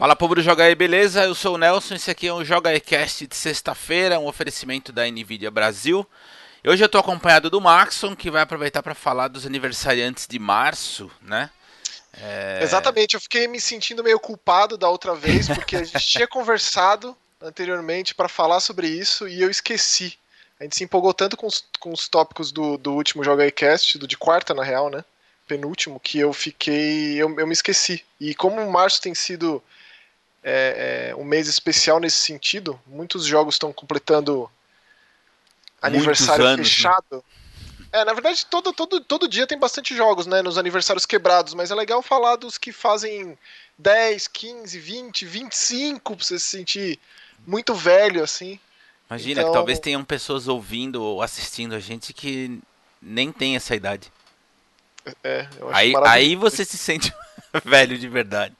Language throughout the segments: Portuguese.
Fala povo do Joga aí, beleza? Eu sou o Nelson, esse aqui é o Joga Cast de sexta-feira, um oferecimento da Nvidia Brasil. E hoje eu estou acompanhado do Maxon, que vai aproveitar para falar dos aniversariantes de março, né? É... Exatamente, eu fiquei me sentindo meio culpado da outra vez, porque a gente tinha conversado anteriormente para falar sobre isso e eu esqueci. A gente se empolgou tanto com os, com os tópicos do, do último Joga Cast, do de quarta na real, né? Penúltimo, que eu fiquei. Eu, eu me esqueci. E como março tem sido é, é, um mês especial nesse sentido. Muitos jogos estão completando aniversário anos, né? fechado. Né? É, na verdade, todo, todo, todo dia tem bastante jogos, né, nos aniversários quebrados, mas é legal falar dos que fazem 10, 15, 20, 25, pra você se sentir muito velho, assim. Imagina então... que talvez tenham pessoas ouvindo ou assistindo a gente que nem tem essa idade. É, eu acho aí, aí você se sente velho de verdade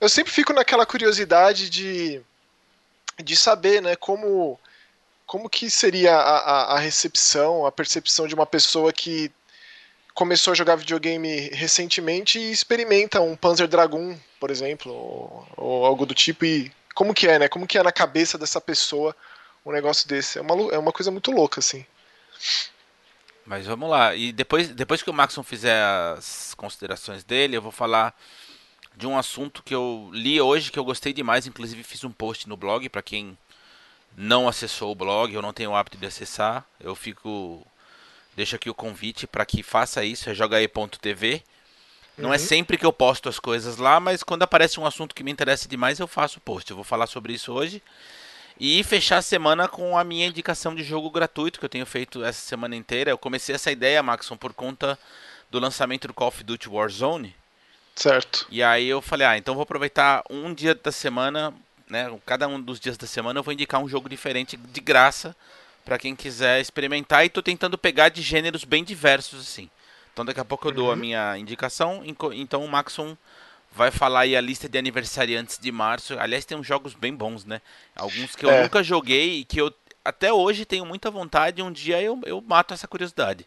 eu sempre fico naquela curiosidade de, de saber, né, como, como que seria a, a, a recepção, a percepção de uma pessoa que começou a jogar videogame recentemente e experimenta um Panzer Dragoon, por exemplo, ou, ou, algo do tipo, e como que é, né? Como que é na cabeça dessa pessoa um negócio desse? É uma, é uma coisa muito louca, assim. Mas vamos lá, e depois, depois que o Maxon fizer as considerações dele, eu vou falar de um assunto que eu li hoje que eu gostei demais, inclusive fiz um post no blog para quem não acessou o blog, eu não tenho o hábito de acessar, eu fico deixo aqui o convite para que faça isso, é jogae.tv. Não é uhum. é sempre que eu posto as coisas lá, mas quando aparece um assunto que me interessa demais, eu faço o post. Eu vou falar sobre isso hoje. E fechar a semana com a minha indicação de jogo gratuito que eu tenho feito essa semana inteira. Eu comecei essa ideia, Maxon, por conta do lançamento do Call of Duty Warzone. Certo. E aí eu falei, ah, então vou aproveitar um dia da semana, né? Cada um dos dias da semana eu vou indicar um jogo diferente de graça para quem quiser experimentar e tô tentando pegar de gêneros bem diversos assim. Então daqui a pouco eu dou a uhum. minha indicação, então o Maxon vai falar aí a lista de aniversariantes de março. Aliás, tem uns jogos bem bons, né? Alguns que eu é. nunca joguei e que eu até hoje tenho muita vontade, um dia eu, eu mato essa curiosidade.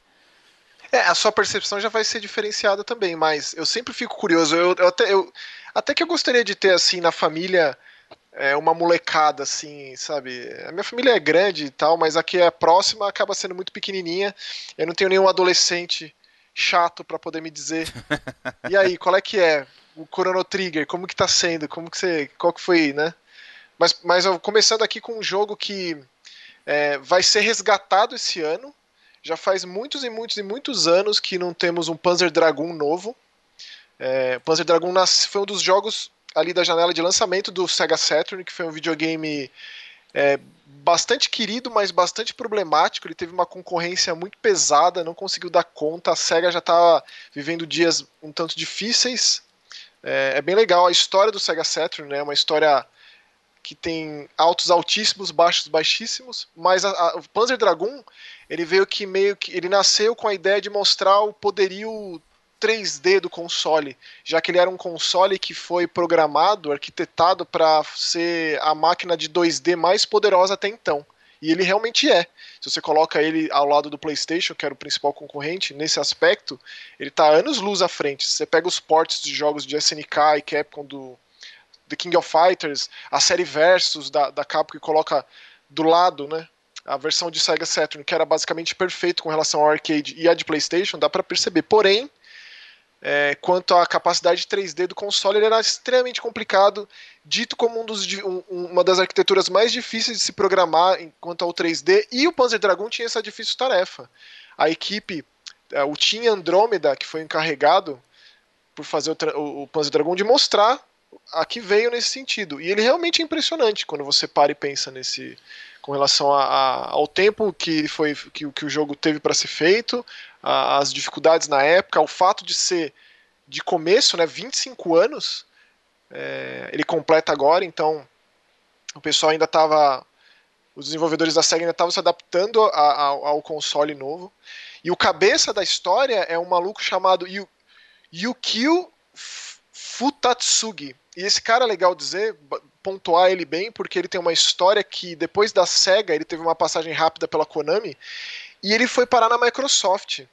É, a sua percepção já vai ser diferenciada também, mas eu sempre fico curioso. Eu, eu até, eu, até que eu gostaria de ter, assim, na família, é, uma molecada, assim, sabe? A minha família é grande e tal, mas aqui é próxima, acaba sendo muito pequenininha. Eu não tenho nenhum adolescente chato para poder me dizer. e aí, qual é que é? O Chrono Trigger, como que tá sendo? Como que você. Qual que foi, né? Mas, mas começando aqui com um jogo que é, vai ser resgatado esse ano já faz muitos e muitos e muitos anos que não temos um Panzer Dragoon novo. É, Panzer Dragoon foi um dos jogos ali da janela de lançamento do Sega Saturn, que foi um videogame é, bastante querido, mas bastante problemático. Ele teve uma concorrência muito pesada, não conseguiu dar conta. A Sega já estava vivendo dias um tanto difíceis. É, é, bem legal a história do Sega Saturn, né? Uma história que tem altos altíssimos, baixos baixíssimos, mas a, a, o Panzer Dragoon ele veio que meio que ele nasceu com a ideia de mostrar o poderio 3D do console, já que ele era um console que foi programado, arquitetado para ser a máquina de 2D mais poderosa até então. E ele realmente é. Se você coloca ele ao lado do PlayStation, que era o principal concorrente, nesse aspecto, ele está anos luz à frente. Se você pega os ports de jogos de SNK e Capcom do The King of Fighters, a série Versus da, da Capcom que coloca do lado, né? A versão de Sega Saturn, que era basicamente perfeito com relação ao arcade e a de PlayStation, dá para perceber. Porém, é, quanto à capacidade 3D do console, ele era extremamente complicado, dito como um dos, um, uma das arquiteturas mais difíceis de se programar quanto ao 3D, e o Panzer Dragoon tinha essa difícil tarefa. A equipe, é, o Team Andromeda, que foi encarregado por fazer o, o, Panzer Dragoon, de mostrar a que veio nesse sentido. E ele realmente é impressionante quando você para e pensa nesse com relação a, a, ao tempo que foi que, que o jogo teve para ser feito, a, as dificuldades na época, o fato de ser de começo, né, 25 anos, é, ele completa agora, então o pessoal ainda estava os desenvolvedores da SEGA ainda estavam se adaptando ao, console novo. E o cabeça da história é um maluco chamado Yukio Futatsugi. E esse cara é legal dizer, pontuar ele bem, porque ele tem uma história que depois da SEGA ele teve uma passagem rápida pela Konami e ele foi parar na Microsoft.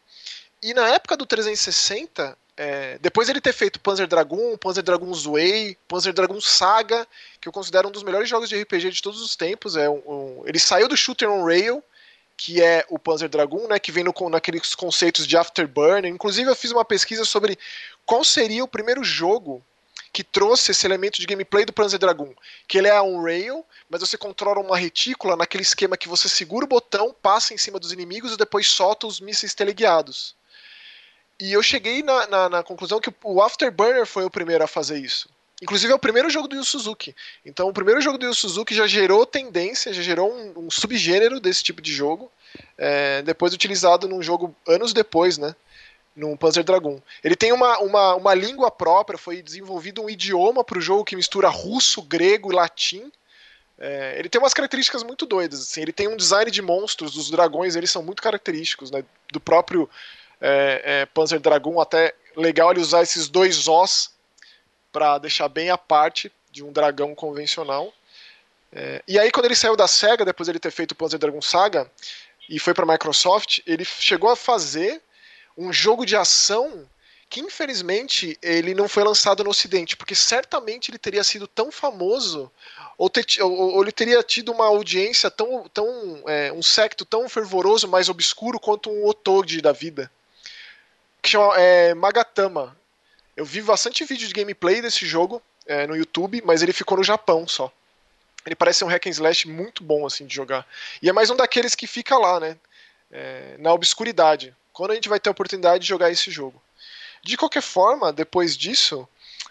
E na época do 360, é, depois ele ter feito Panzer Dragoon, Panzer Dragoon Zwei, Panzer Dragoon Saga, que eu considero um dos melhores jogos de RPG de todos os tempos. É um, um, ele saiu do Shooter on Rail, que é o Panzer Dragoon, né, que vem no, naqueles conceitos de Afterburner. Inclusive, eu fiz uma pesquisa sobre qual seria o primeiro jogo que trouxe esse elemento de gameplay do Panzer Dragoon, que ele é um rail, mas você controla uma retícula naquele esquema que você segura o botão, passa em cima dos inimigos e depois solta os mísseis teleguiados. E eu cheguei na, na, na, conclusão que o Afterburner foi o primeiro a fazer isso. Inclusive é o primeiro jogo do Yu Suzuki. Então o primeiro jogo do Yu Suzuki já gerou tendência, já gerou um, um subgênero desse tipo de jogo, é, depois utilizado num jogo anos depois, né? No Panzer Dragoon. Ele tem uma, uma, uma língua própria, foi desenvolvido um idioma para o jogo que mistura russo, grego e latim. É, ele tem umas características muito doidas. Assim. Ele tem um design de monstros, dos dragões, eles são muito característicos, né? do próprio é, é, Panzer Dragoon. Até legal ele usar esses dois Os para deixar bem a parte de um dragão convencional. É, e aí, quando ele saiu da SEGA, depois de ele ter feito o Panzer Dragoon Saga, e foi para a Microsoft, ele chegou a fazer um jogo de ação que infelizmente ele não foi lançado no Ocidente, porque certamente ele teria sido tão famoso ou, ter, ou, ou ele teria tido uma audiência tão, tão é, um secto tão fervoroso, mais obscuro quanto um Otogi da vida, que chama é, Magatama. Eu vi bastante vídeo de gameplay desse jogo é, no YouTube, mas ele ficou no Japão só. Ele parece um hack and slash muito bom assim de jogar. E é mais um daqueles que fica lá, né? É, na obscuridade quando a gente vai ter a oportunidade de jogar esse jogo. De qualquer forma, depois disso,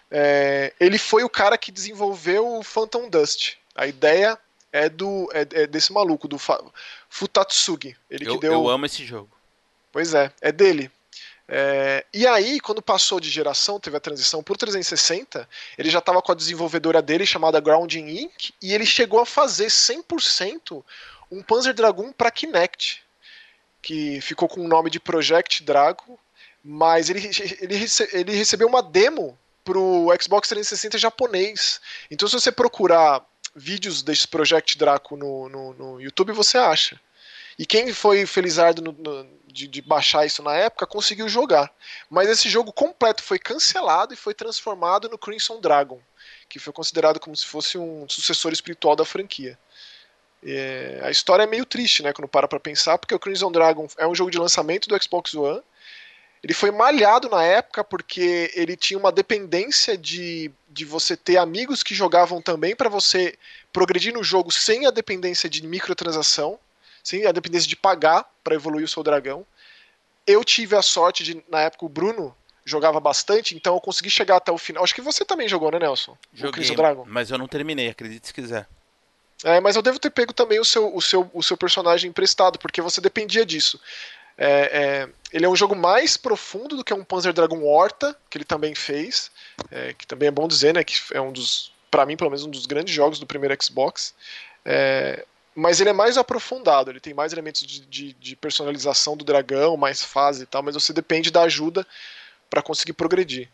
é, ele foi o cara que desenvolveu o Phantom Dust. A ideia é do é, é desse maluco, do Futatsugi. Ele eu, que deu... eu amo esse jogo. Pois é, é dele. É, e aí, quando passou de geração, teve a transição por 360, ele já estava com a desenvolvedora dele chamada Grounding Inc. e ele chegou a fazer 100% um Panzer Dragoon para Kinect que ficou com o nome de Project Drago, mas ele, ele, rece, ele recebeu uma demo pro Xbox 360 japonês. Então, se você procurar vídeos desse Project Draco no, no, no YouTube, você acha. E quem foi felizardo no, no, de, de, baixar isso na época conseguiu jogar. Mas esse jogo completo foi cancelado e foi transformado no Crimson Dragon, que foi considerado como se fosse um sucessor espiritual da franquia. É, a história é meio triste, né, quando para pra pensar, porque o Crimson Dragon é um jogo de lançamento do Xbox One. Ele foi malhado na época porque ele tinha uma dependência de, de você ter amigos que jogavam também para você progredir no jogo sem a dependência de microtransação, sem a dependência de pagar para evoluir o seu dragão. Eu tive a sorte de, na época, o Bruno jogava bastante, então eu consegui chegar até o final. Acho que você também jogou, né, Nelson? Joguei, mas eu não terminei, acredite se quiser. É, mas eu devo ter pego também o seu, o seu, o seu personagem emprestado, porque você dependia disso. É, é, ele é um jogo mais profundo do que um Panzer Dragon Horta, que ele também fez, é, que também é bom dizer, né, que é um dos, para mim pelo menos, um dos grandes jogos do primeiro Xbox. É, mas ele é mais aprofundado, ele tem mais elementos de, de, de, personalização do dragão, mais fase e tal, mas você depende da ajuda para conseguir progredir.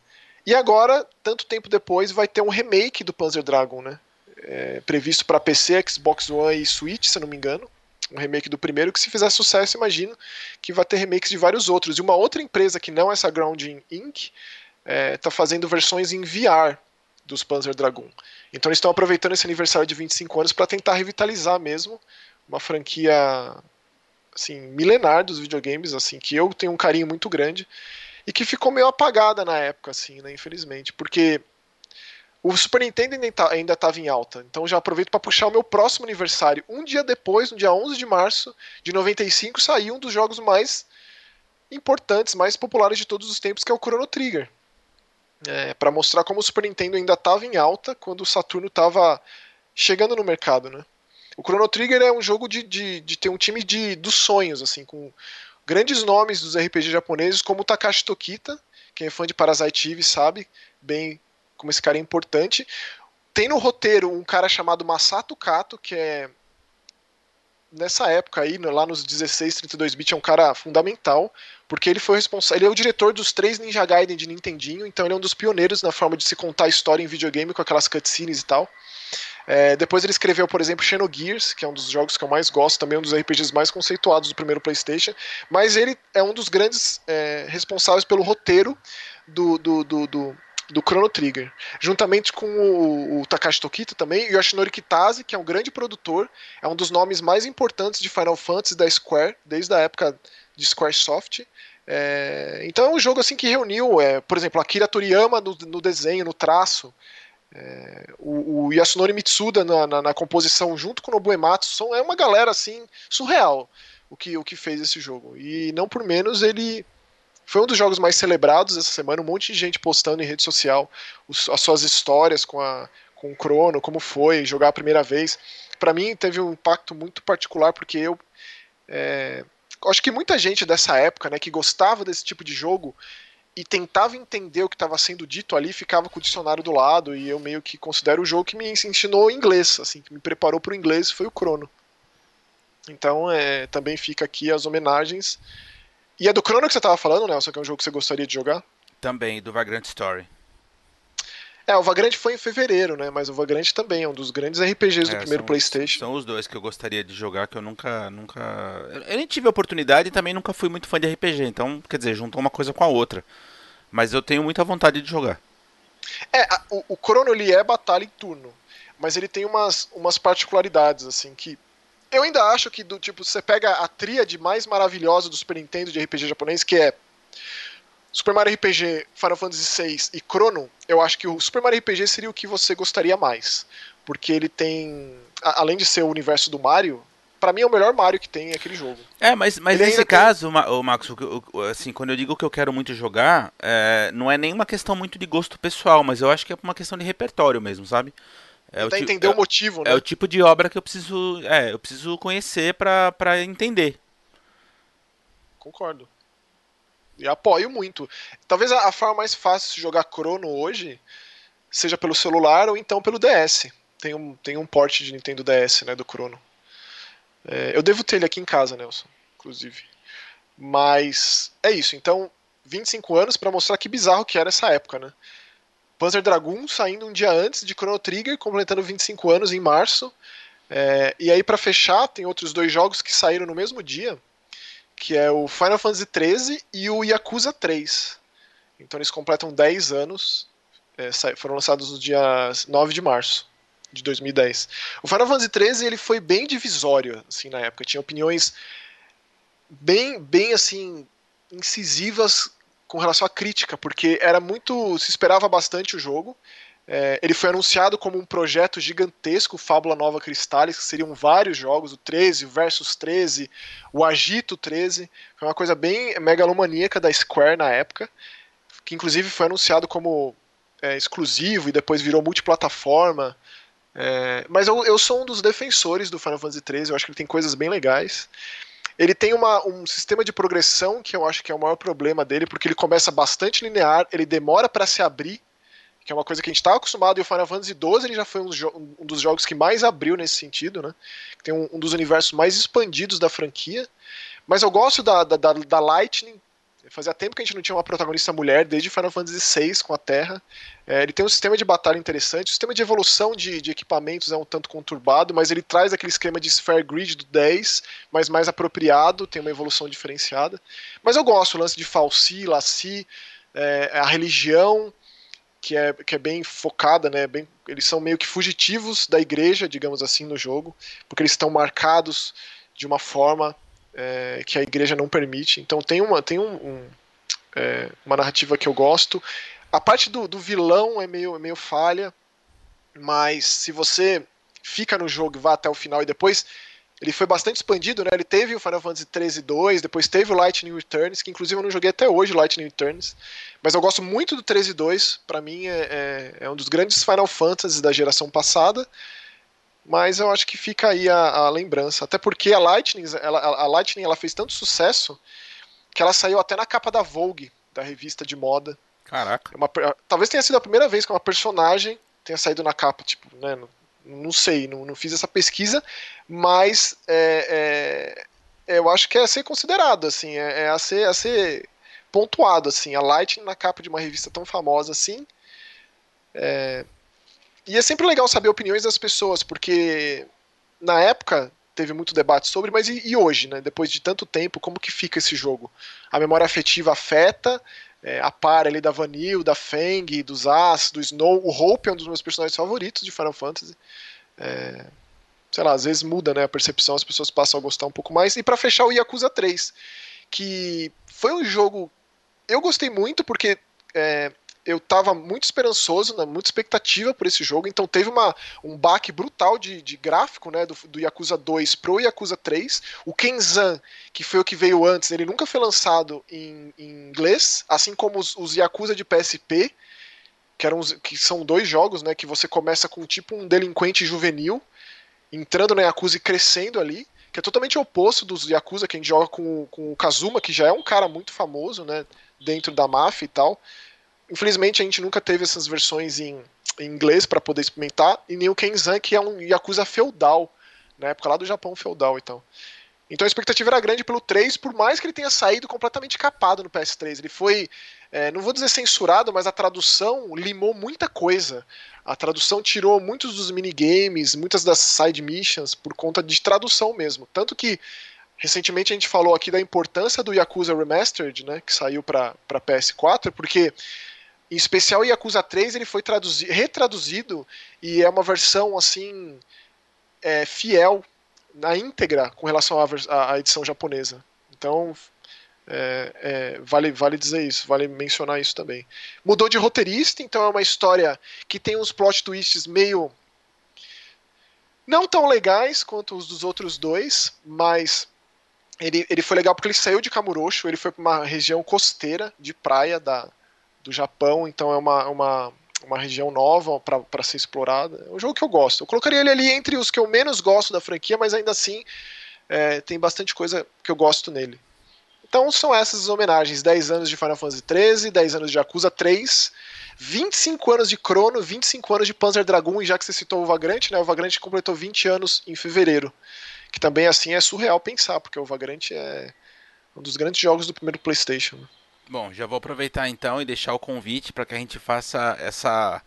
E agora, tanto tempo depois, vai ter um remake do Panzer Dragon, né? É, previsto para PC, Xbox One e Switch, se não me engano. Um remake do primeiro, que se fizer sucesso, imagino que vai ter remakes de vários outros. E uma outra empresa que não é essa Grounding Inc. está é, tá fazendo versões em VR dos Panzer Dragoon. Então eles estão aproveitando esse aniversário de 25 anos para tentar revitalizar mesmo uma franquia assim milenar dos videogames, assim que eu tenho um carinho muito grande e que ficou meio apagada na época, assim, né, infelizmente, porque o Super Nintendo ainda estava em alta, então já aproveito para puxar o meu próximo aniversário. Um dia depois, no dia 11 de março de 95, saiu um dos jogos mais importantes, mais populares de todos os tempos, que é o Chrono Trigger. É, para mostrar como o Super Nintendo ainda estava em alta quando o Saturno estava chegando no mercado, né? O Chrono Trigger é um jogo de, de, de, ter um time de, dos sonhos, assim, com grandes nomes dos RPG japoneses, como Takashi Tokita, quem é fã de Parasite Eve sabe bem como esse cara é importante. Tem no roteiro um cara chamado Masato Kato, que é nessa época aí, lá nos 16, 32 bits, é um cara fundamental, porque ele foi responsável, ele é o diretor dos três Ninja Gaiden de Nintendinho, então ele é um dos pioneiros na forma de se contar história em videogame com aquelas cutscenes e tal. É, depois ele escreveu, por exemplo, Xenogears, que é um dos jogos que eu mais gosto, também um dos RPGs mais conceituados do primeiro PlayStation. Mas ele é um dos grandes é, responsáveis pelo roteiro do, do, do, do, do Chrono Trigger, juntamente com o, o Takashi Tokita também, e o Yoshinori Kitase, que é um grande produtor, é um dos nomes mais importantes de Final Fantasy da Square, desde a época de Squaresoft. É, então é um jogo assim que reuniu, é, por exemplo, Akira Toriyama no, no desenho, no traço, é, o, o, Yasunori Mitsuda na, na, na, composição junto com o Nobu Ematsu são, é uma galera assim surreal o que, o que fez esse jogo. E não por menos ele foi um dos jogos mais celebrados essa semana, um monte de gente postando em rede social as suas histórias com, a, com o Chrono, como foi jogar a primeira vez. Para mim teve um impacto muito particular porque eu é, acho que muita gente dessa época, né, que gostava desse tipo de jogo e tentava entender o que estava sendo dito ali, ficava com o dicionário do lado e eu meio que considero o jogo que me ensinou inglês, assim, que me preparou para o inglês foi o Chrono. Então, é, também fica aqui as homenagens. E é do Chrono que você estava falando, Nelson, que é um jogo que você gostaria de jogar? Também, do Vagrant Story. É, o Vagrant foi em fevereiro, né? Mas o Vagrant também é um dos grandes RPGs é, do primeiro são, PlayStation. São os dois que eu gostaria de jogar, que eu nunca, nunca. Eu nem tive a oportunidade e também nunca fui muito fã de RPG. Então, quer dizer, juntou uma coisa com a outra. Mas eu tenho muita vontade de jogar. É, a, o, o Chrono ele é batalha em turno, mas ele tem umas, umas particularidades assim que eu ainda acho que do tipo você pega a tríade mais maravilhosa do Super Nintendo de RPG japonês, que é Super Mario RPG, Final Fantasy VI e Chrono, eu acho que o Super Mario RPG seria o que você gostaria mais. Porque ele tem. além de ser o universo do Mario, para mim é o melhor Mario que tem aquele jogo. É, mas, mas nesse caso, tem... o Max, assim, quando eu digo que eu quero muito jogar, é, não é nem uma questão muito de gosto pessoal, mas eu acho que é uma questão de repertório mesmo, sabe? É Tentar entender é, o motivo, né? É o tipo de obra que eu preciso, é, eu preciso conhecer para entender. Concordo. E apoio muito. Talvez a, a, forma mais fácil de jogar Chrono hoje seja pelo celular ou então pelo DS. Tem um, tem um port de Nintendo DS, né, do Chrono. É, eu devo ter ele aqui em casa, Nelson, inclusive. Mas é isso. Então, 25 anos para mostrar que bizarro que era essa época, né? Panzer Dragoon saindo um dia antes de Chrono Trigger, completando 25 anos em março. É, e aí, para fechar, tem outros dois jogos que saíram no mesmo dia que é o Final Fantasy XIII e o Yakuza 3. Então eles completam 10 anos, é, foram lançados no dia 9 de março de 2010. O Final Fantasy XIII ele foi bem divisório assim na época, tinha opiniões bem, bem assim incisivas com relação à crítica, porque era muito se esperava bastante o jogo. É, ele foi anunciado como um projeto gigantesco, Fábula Nova Cristales, que seriam vários jogos, o 13, o Versus 13, o Agito 13. Foi uma coisa bem megalomaníaca da Square na época, que inclusive foi anunciado como é, exclusivo e depois virou multiplataforma. É, mas eu, eu sou um dos defensores do Final Fantasy 13, eu acho que ele tem coisas bem legais. Ele tem uma, um sistema de progressão que eu acho que é o maior problema dele, porque ele começa bastante linear, ele demora para se abrir que é uma coisa que a gente está acostumado, e o Final Fantasy XII ele já foi um, um, dos jogos que mais abriu nesse sentido, né? Tem um, um, dos universos mais expandidos da franquia. Mas eu gosto da, da, da, da, Lightning. Fazia tempo que a gente não tinha uma protagonista mulher, desde Final Fantasy VI com a Terra. É, ele tem um sistema de batalha interessante, o sistema de evolução de, de, equipamentos é um tanto conturbado, mas ele traz aquele esquema de Sphere Grid do 10, mas mais apropriado, tem uma evolução diferenciada. Mas eu gosto, o lance de Falsi, Laci, é, a religião, que é, que é bem focada, né? Bem, eles são meio que fugitivos da igreja, digamos assim, no jogo, porque eles estão marcados de uma forma é, que a igreja não permite. Então tem uma, tem um, um, é, uma narrativa que eu gosto. A parte do, do vilão é meio, é meio falha, mas se você fica no jogo e vai até o final e depois ele foi bastante expandido, né? Ele teve o Final Fantasy 13 2, depois teve o Lightning Returns, que inclusive eu não joguei até hoje Lightning Returns, mas eu gosto muito do 13 2, para mim é, é, é, um dos grandes Final Fantasies da geração passada, mas eu acho que fica aí a, a lembrança, até porque a Lightning, ela, a Lightning ela fez tanto sucesso que ela saiu até na capa da Vogue, da revista de moda. Caraca. É uma, talvez tenha sido a primeira vez que uma personagem tenha saído na capa, tipo, né, não sei, não, não fiz essa pesquisa, mas é, é, eu acho que é a ser considerado, assim, é, é, a, ser, a ser pontuado, assim, a Lightning na capa de uma revista tão famosa assim. É, e é sempre legal saber opiniões das pessoas, porque na época teve muito debate sobre, mas e, e, hoje, né? Depois de tanto tempo, como que fica esse jogo? A memória afetiva afeta? é, a par ali da Vanille, da Fang, dos As, do Snow. O Hope é um dos meus personagens favoritos de Final Fantasy. É, sei lá, às vezes muda né, a percepção, as pessoas passam a gostar um pouco mais. E para fechar, o Yakuza 3, que foi um jogo. Eu gostei muito porque é, eu estava muito esperançoso, né, muita expectativa por esse jogo, então teve uma, um baque brutal de, de gráfico né, do, do Yakuza 2 pro Yakuza 3. O Kenzan, que foi o que veio antes, ele nunca foi lançado em, em inglês, assim como os, os, Yakuza de PSP, que, eram, que são dois jogos, né, que você começa com tipo um delinquente juvenil, entrando na Yakuza e crescendo ali, que é totalmente oposto dos Yakuza que a gente joga com, com o Kazuma, que já é um cara muito famoso, né, dentro da máfia e tal. Infelizmente a gente nunca teve essas versões em, em inglês para poder experimentar, e nem o Kenzan, que é um Yakuza feudal, na época lá do Japão feudal então. Então a expectativa era grande pelo 3, por mais que ele tenha saído completamente capado no PS3. Ele foi, é, não vou dizer censurado, mas a tradução limou muita coisa. A tradução tirou muitos dos minigames, muitas das side missions, por conta de tradução mesmo. Tanto que recentemente a gente falou aqui da importância do Yakuza Remastered, né, que saiu para PS4, porque em especial, Yakuza 3 ele foi retraduzido e é uma versão assim é, fiel na íntegra com relação à, à edição japonesa. Então, é, é, vale, vale dizer isso, vale mencionar isso também. Mudou de roteirista, então é uma história que tem uns plot twists meio. não tão legais quanto os dos outros dois, mas ele, ele foi legal porque ele saiu de Kamurocho, ele foi para uma região costeira de praia da, do Japão, então é uma, uma, uma região nova para ser explorada. É um jogo que eu gosto. Eu colocaria ele ali entre os que eu menos gosto da franquia, mas ainda assim é, tem bastante coisa que eu gosto nele. Então são essas as homenagens: 10 anos de Final Fantasy XIII, 10 anos de Yakuza 3, 25 anos de Chrono, 25 anos de Panzer Dragoon, e já que você citou o Vagrant, né, o Vagrant completou 20 anos em fevereiro. Que também assim é surreal pensar, porque o Vagrant é um dos grandes jogos do primeiro PlayStation. Bom, já vou aproveitar então e deixar o convite para que a gente faça essa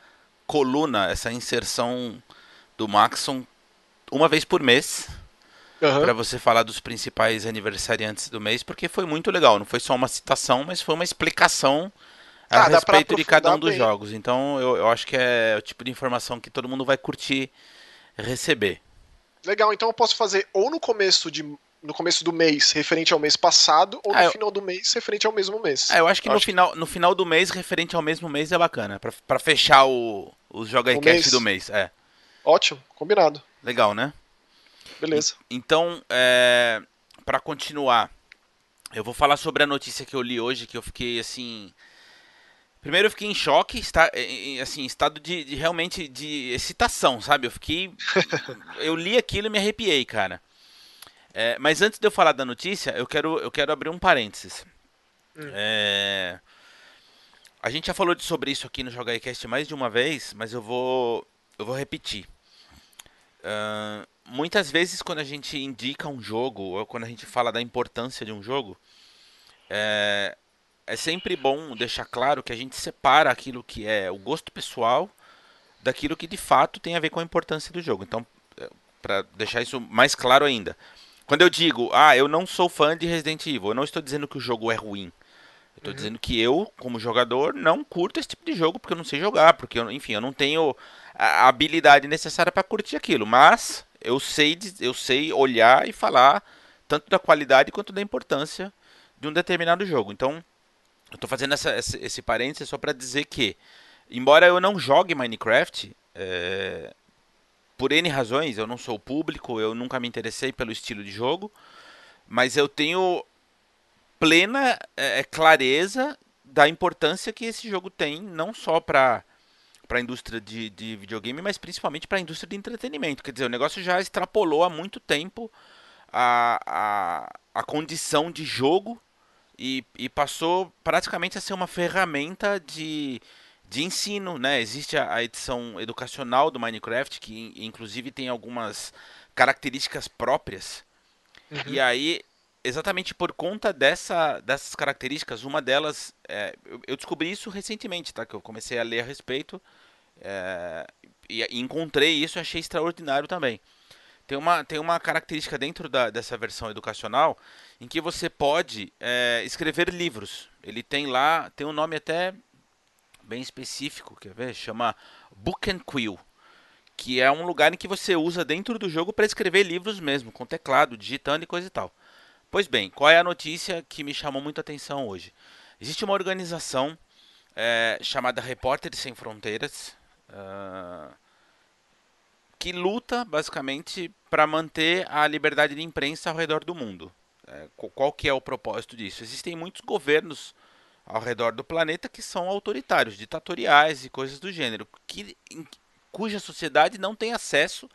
coluna, essa inserção do Maxon uma vez por mês. Uhum. Para você falar dos principais aniversariantes do mês, porque foi muito legal. Não foi só uma citação, mas foi uma explicação a ah, respeito de cada um dos bem. jogos. Então eu, eu acho que é o tipo de informação que todo mundo vai curtir receber. Legal, então eu posso fazer ou no começo de no começo do mês referente ao mês passado ou no ah, final do mês referente ao mesmo mês. Ah, eu acho que, eu no, acho final, que... no final do mês referente ao mesmo mês é bacana, para fechar o, o Joga o mês. do mês. É. Ótimo, combinado. Legal, né? Beleza. E, então, é, para continuar, eu vou falar sobre a notícia que eu li hoje, que eu fiquei assim. Primeiro eu fiquei em choque, está, assim, estado de, de realmente de excitação, sabe? Eu fiquei. eu li aquilo e me arrepiei, cara. É, mas antes de eu falar da notícia, eu quero, eu quero abrir um parênteses. Hum. É, a gente já falou sobre isso aqui no JogaIcast mais de uma vez, mas eu vou, eu vou repetir. Uh, muitas vezes quando a gente indica um jogo, ou quando a gente fala da importância de um jogo, é, é sempre bom deixar claro que a gente separa aquilo que é o gosto pessoal daquilo que de fato tem a ver com a importância do jogo. Então, é, para deixar isso mais claro ainda, quando eu digo, ah, eu não sou fã de Resident Evil, eu não estou dizendo que o jogo é ruim. Eu estou uhum. dizendo que eu, como jogador, não curto esse tipo de jogo porque eu não sei jogar, porque, eu, enfim, eu não tenho a habilidade necessária para curtir aquilo. Mas eu sei, eu sei olhar e falar tanto da qualidade quanto da importância de um determinado jogo. Então, eu estou fazendo essa, esse, esse parênteses só para dizer que, embora eu não jogue Minecraft, é, por N razões, eu não sou público, eu nunca me interessei pelo estilo de jogo, mas eu tenho plena é, clareza da importância que esse jogo tem, não só para para a indústria de, de videogame, mas principalmente para a indústria de entretenimento. Quer dizer, o negócio já extrapolou há muito tempo a, a, a condição de jogo e, e passou praticamente a ser uma ferramenta de, de ensino, né? Existe a, a, edição educacional do Minecraft, que inclusive tem algumas características próprias. Uhum. E aí, exatamente por conta dessa, dessas características, uma delas, é, eu, descobri isso recentemente, tá? Que eu comecei a ler a respeito é, e, e, encontrei isso e achei extraordinário também. tem uma, tem uma característica dentro da, dessa versão educacional em que você pode é, escrever livros. Ele tem lá, tem um nome até bem específico, quer ver? Chama Book and Quill, que é um lugar em que você usa dentro do jogo para escrever livros mesmo, com teclado, digitando e coisa e tal. Pois bem, qual é a notícia que me chamou muita atenção hoje? Existe uma organização é, chamada Repórteres Sem Fronteiras, uh, que luta basicamente para manter a liberdade de imprensa ao redor do mundo. É, qual que é o propósito disso? Existem muitos governos ao redor do planeta que são autoritários, ditatoriais e coisas do gênero, que, em, cuja sociedade não tem acesso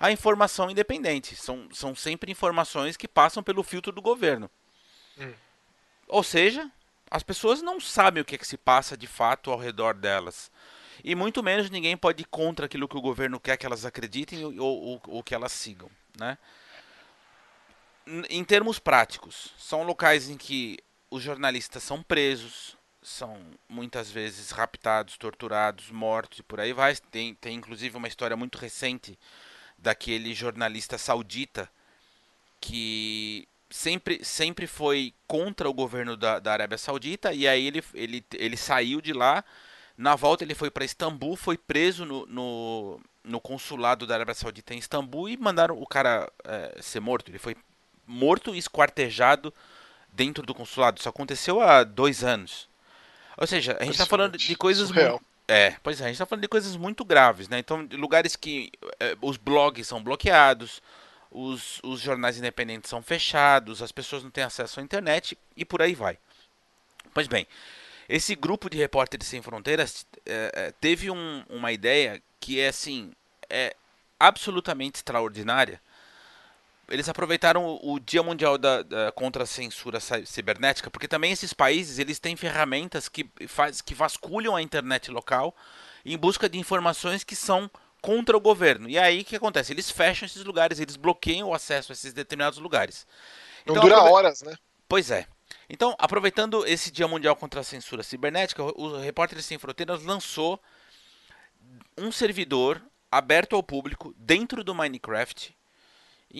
à informação independente. São, são sempre informações que passam pelo filtro do governo. Hum. Ou seja, as pessoas não sabem o que, é que se passa de fato ao redor delas. E muito menos ninguém pode ir contra aquilo que o governo quer que elas acreditem ou, ou, ou que elas sigam. Né? Em termos práticos, são locais em que os jornalistas são presos, são muitas vezes raptados, torturados, mortos e por aí vai. Tem, tem inclusive uma história muito recente daquele jornalista saudita que sempre, sempre foi contra o governo da, da Arábia Saudita e aí ele, ele, ele saiu de lá na volta ele foi para Istambul, foi preso no, no, no, consulado da Arábia Saudita em Istambul e mandaram o cara é, ser morto. Ele foi morto e esquartejado dentro do consulado. Isso aconteceu há dois anos. Ou seja, a gente está falando de coisas muito, é, pois é, a gente está falando de coisas muito graves, né? Então, lugares que é, os blogs são bloqueados, os, os jornais independentes são fechados, as pessoas não têm acesso à internet e por aí vai. Pois bem, esse grupo de repórteres sem fronteiras é, é, teve um, uma ideia que é assim é absolutamente extraordinária. Eles aproveitaram o, o Dia Mundial da, da, contra a censura cibernética, porque também esses países eles têm ferramentas que, faz, que vasculham a internet local em busca de informações que são contra o governo. E aí o que acontece? Eles fecham esses lugares, eles bloqueiam o acesso a esses determinados lugares. Não então, dura aprove... horas, né? Pois é. Então, aproveitando esse Dia Mundial contra a Censura Cibernética, o Repórteres Sem Fronteiras lançou um servidor aberto ao público dentro do Minecraft,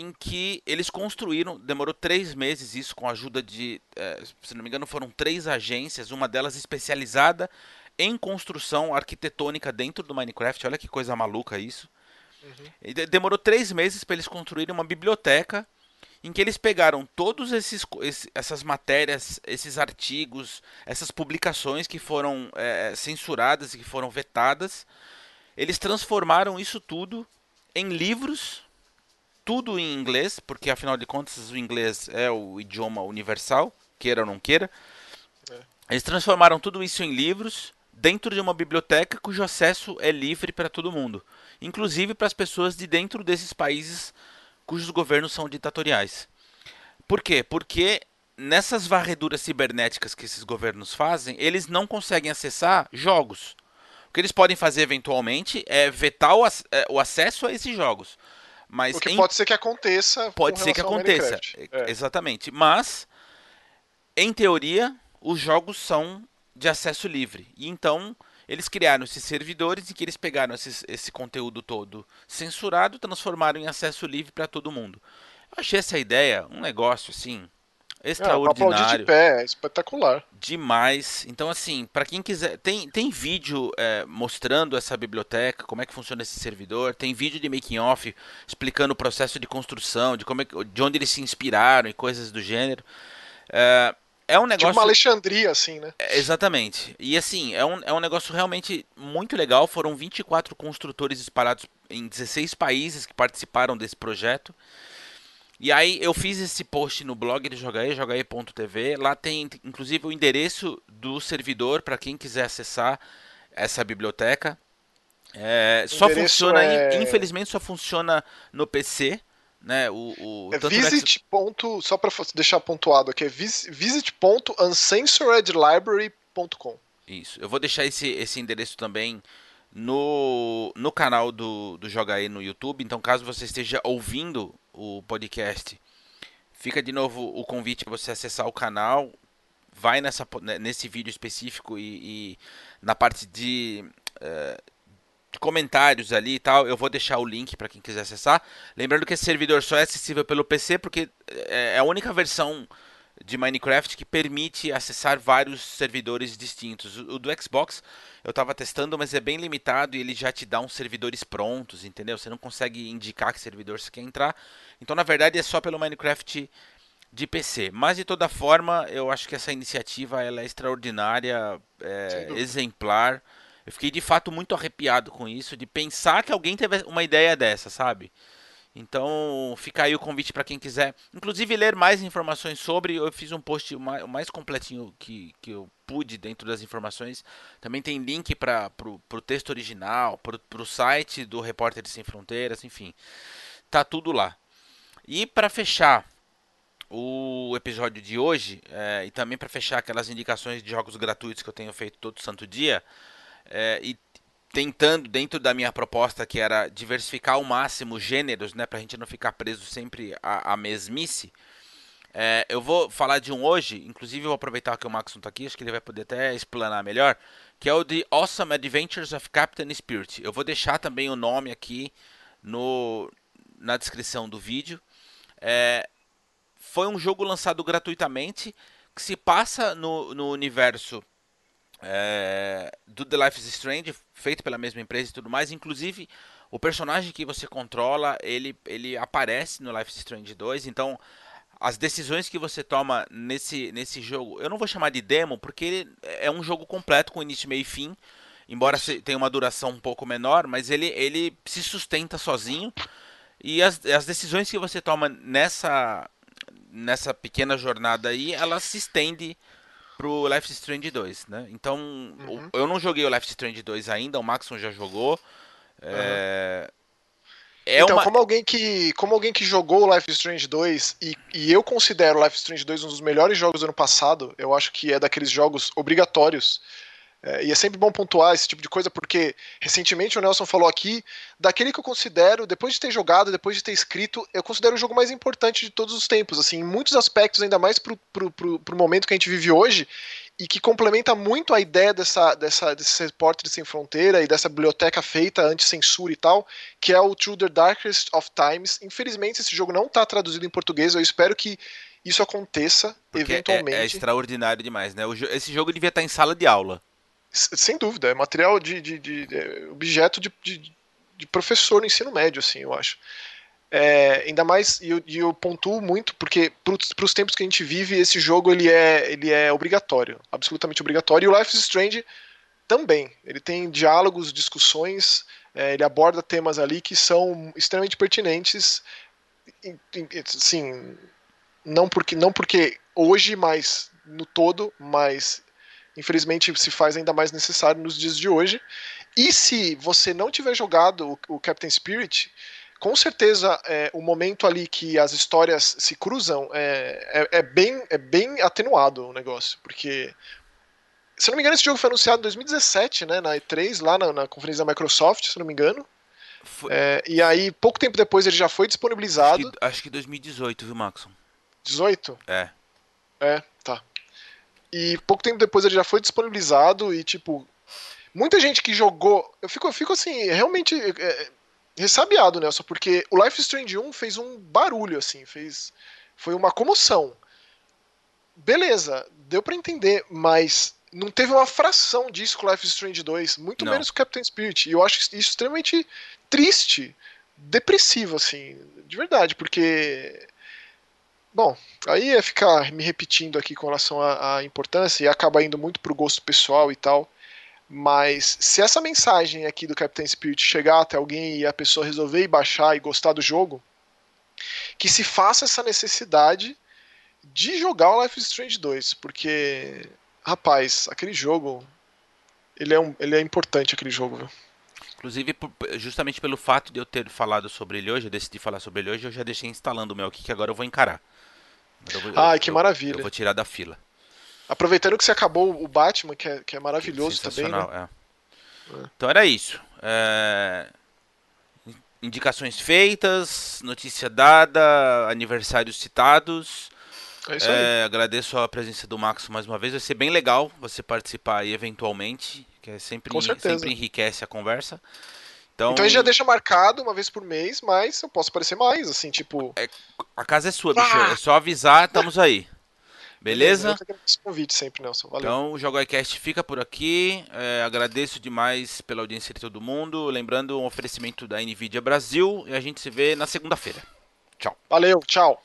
em que eles construíram, demorou três meses isso, com a ajuda de, eh, se não me engano, foram três agências, uma delas especializada em construção arquitetônica dentro do Minecraft. Olha que coisa maluca isso. Uhum. Demorou três meses para eles construírem uma biblioteca em que eles pegaram todos esses, essas matérias, esses artigos, essas publicações que foram é, censuradas e que foram vetadas, eles transformaram isso tudo em livros, tudo em inglês, porque afinal de contas o inglês é o idioma universal, queira ou não queira. É. Eles transformaram tudo isso em livros dentro de uma biblioteca cujo acesso é livre para todo mundo, inclusive para as pessoas de dentro desses países cujos governos são ditatoriais. Por quê? Porque nessas varreduras cibernéticas que esses governos fazem, eles não conseguem acessar jogos. O que eles podem fazer eventualmente é vetar o, é, o acesso a esses jogos. Mas em... pode ser que aconteça. Pode ser que aconteça. É. Exatamente. Mas, em teoria, os jogos são de acesso livre. E então eles criaram esses servidores em que eles pegaram esses, esse conteúdo todo censurado, transformaram em acesso livre para todo mundo. Eu achei essa ideia um negócio assim extraordinário. É, de pé, é espetacular. Demais. Então, assim, para quem quiser. Tem, tem vídeo é, mostrando essa biblioteca, como é que funciona esse servidor. Tem vídeo de making off explicando o processo de construção, de, como é, de onde eles se inspiraram e coisas do gênero. É, é um negócio. Tipo uma Alexandria, assim, né? É, exatamente. E assim, é um, é um negócio realmente muito legal. Foram 24 construtores espalhados em 16 países que participaram desse projeto. E aí eu fiz esse post no blog de Jogaí, jogaí.tv. Lá tem inclusive o endereço do servidor para quem quiser acessar essa biblioteca. É, só funciona, é... infelizmente só funciona no PC né? O, o é visit. Que... Ponto, só para deixar pontuado aqui, é visit.uncensoredlibrary.com. Isso. Eu vou deixar esse, esse endereço também no, no canal do, do Joga aí no YouTube. Então, caso você esteja ouvindo o podcast, fica de novo o convite para você acessar o canal. Vai nessa, né, nesse vídeo específico e, e na parte de, uh, comentários ali e tal. Eu vou deixar o link para quem quiser acessar. Lembrando que esse servidor só é acessível pelo PC porque é, é a única versão de Minecraft que permite acessar vários servidores distintos. O do Xbox eu estava testando, mas é bem limitado e ele já te dá uns servidores prontos, entendeu? Você não consegue indicar que servidor você quer entrar. Então, na verdade, é só pelo Minecraft de PC. Mas de toda forma, eu acho que essa iniciativa ela é extraordinária, é, exemplar. Eu fiquei de fato muito arrepiado com isso, de pensar que alguém teve uma ideia dessa, sabe? Então fica aí o convite para quem quiser, inclusive ler mais informações sobre. Eu fiz um post mais, mais completinho que, que eu pude dentro das informações. Também tem link para o texto original, para o site do Repórter Sem Fronteiras, enfim, tá tudo lá. E para fechar o episódio de hoje é, e também para fechar aquelas indicações de jogos gratuitos que eu tenho feito todo santo dia é, e tentando dentro da minha proposta que era diversificar ao máximo gêneros, né, para a gente não ficar preso sempre à, à mesmice. É, eu vou falar de um hoje, inclusive vou aproveitar que o Max não está aqui, acho que ele vai poder até explanar melhor, que é o The Awesome Adventures of Captain Spirit. Eu vou deixar também o nome aqui no, na descrição do vídeo. É, foi um jogo lançado gratuitamente que se passa no, no universo é, do The Life is Strange, feito pela mesma empresa e tudo mais. Inclusive, o personagem que você controla, ele, ele aparece no Life is Strange 2. Então, as decisões que você toma nesse, nesse jogo, eu não vou chamar de demo, porque ele é um jogo completo com início, meio e fim. Embora tenha uma duração um pouco menor, mas ele, ele se sustenta sozinho. E as, as decisões que você toma nessa, nessa pequena jornada aí, ela se estende pro Life is Strange 2, né? Então, uhum. eu não joguei o Life is Strange 2 ainda, o Maxon já jogou. É... É então, uma... como, alguém que, como alguém que jogou o Life is Strange 2 e, e eu considero o Life is Strange 2 um dos melhores jogos do ano passado, eu acho que é daqueles jogos obrigatórios é, e é sempre bom pontuar esse tipo de coisa, porque recentemente o Nelson falou aqui, daquele que eu considero, depois de ter jogado, depois de ter escrito, eu considero o jogo mais importante de todos os tempos, assim, em muitos aspectos, ainda mais pro, pro, pro, pro momento que a gente vive hoje, e que complementa muito a ideia dessa, dessa, desse repórter sem fronteira e dessa biblioteca feita anti-censura e tal, que é o Through the Darkest of Times. Infelizmente, esse jogo não está traduzido em português, eu espero que isso aconteça Porque eventualmente. É, é, extraordinário demais, né? esse jogo devia estar em sala de aula. Sem dúvida, é material de, de, de, é objeto de, de, professor no ensino médio, assim, eu acho. É, ainda mais, e eu, eu pontuo muito, porque para os tempos que a gente vive, esse jogo ele é, ele é obrigatório, absolutamente obrigatório, e o Life is Strange também. Ele tem diálogos, discussões, é, ele aborda temas ali que são extremamente pertinentes, assim, não porque, não porque hoje, mas no todo, mas infelizmente se faz ainda mais necessário nos dias de hoje. E se você não tiver jogado o, Captain Spirit, com certeza é, o momento ali que as histórias se cruzam é, é, é, bem, é bem atenuado o negócio, porque se não me engano esse jogo foi anunciado em 2017, né, na E3, lá na, na conferência da Microsoft, se não me engano. É, e aí, pouco tempo depois, ele já foi disponibilizado. Acho que, acho que 2018, viu, Maxon? 18? É. É. E pouco tempo depois ele já foi disponibilizado e, tipo, muita gente que jogou. Eu fico, eu fico assim, realmente é, é ressabiado, Nelson, porque o Life Strange 1 fez um barulho, assim, fez. Foi uma comoção. Beleza, deu para entender, mas não teve uma fração disso com Life Strange 2, muito não. menos com Captain Spirit. E eu acho isso extremamente triste, depressivo, assim, de verdade, porque Bom, aí é ficar me repetindo aqui com relação à, à importância e acaba indo muito pro gosto pessoal e tal. Mas se essa mensagem aqui do Captain Spirit chegar até alguém e a pessoa resolver ir baixar e gostar do jogo, que se faça essa necessidade de jogar o Life is Strange 2, porque, rapaz, aquele jogo, ele é, um, ele é importante, aquele jogo, viu? Inclusive, justamente pelo fato de eu ter falado sobre ele hoje, eu decidi falar sobre ele hoje, eu já deixei instalando o meu aqui, que agora eu vou encarar. Ai, que maravilha. Eu vou tirar da fila. Aproveitando que você acabou o Batman, que é, que é maravilhoso também. Né? É. É. Então era isso. É... Indicações feitas, notícia dada, aniversários citados. É isso aí. Agradeço a presença do Max mais uma vez. Vai ser bem legal você participar aí eventualmente, que é sempre, sempre enriquece a conversa. Então, então já deixa marcado uma vez por mês, mas eu posso aparecer mais, assim, tipo. É, a casa é sua, bicho. Ah! É só avisar, estamos aí. Beleza? Esse convite sempre, Nelson. Valeu. Então, o JogoiCast fica por aqui. É, agradeço demais pela audiência de todo mundo. Lembrando um oferecimento da NVIDIA Brasil. E a gente se vê na segunda-feira. Tchau. Valeu, tchau.